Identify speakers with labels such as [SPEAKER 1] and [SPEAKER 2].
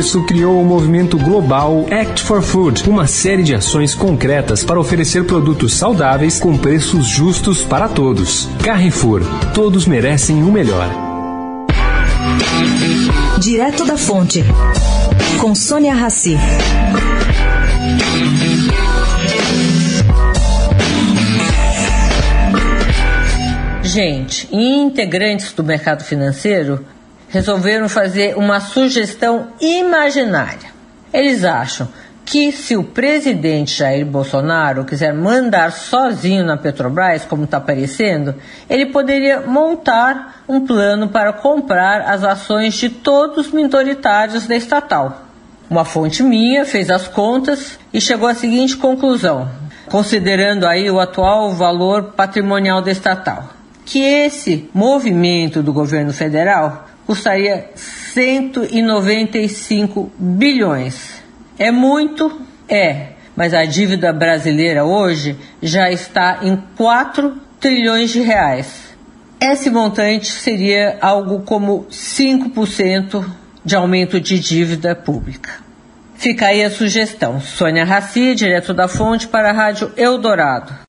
[SPEAKER 1] isso criou o movimento global Act for Food, uma série de ações concretas para oferecer produtos saudáveis com preços justos para todos. Carrefour, todos merecem o melhor.
[SPEAKER 2] Direto da Fonte, com Sônia Rassi.
[SPEAKER 3] Gente, integrantes do mercado financeiro resolveram fazer uma sugestão imaginária. Eles acham que se o presidente Jair Bolsonaro quiser mandar sozinho na Petrobras, como está parecendo, ele poderia montar um plano para comprar as ações de todos os minoritários da estatal. Uma fonte minha fez as contas e chegou à seguinte conclusão, considerando aí o atual valor patrimonial da estatal, que esse movimento do governo federal custaria 195 bilhões. É muito? É, mas a dívida brasileira hoje já está em 4 trilhões de reais. Esse montante seria algo como 5% de aumento de dívida pública. Fica aí a sugestão. Sônia Raci, direto da fonte para a Rádio Eldorado.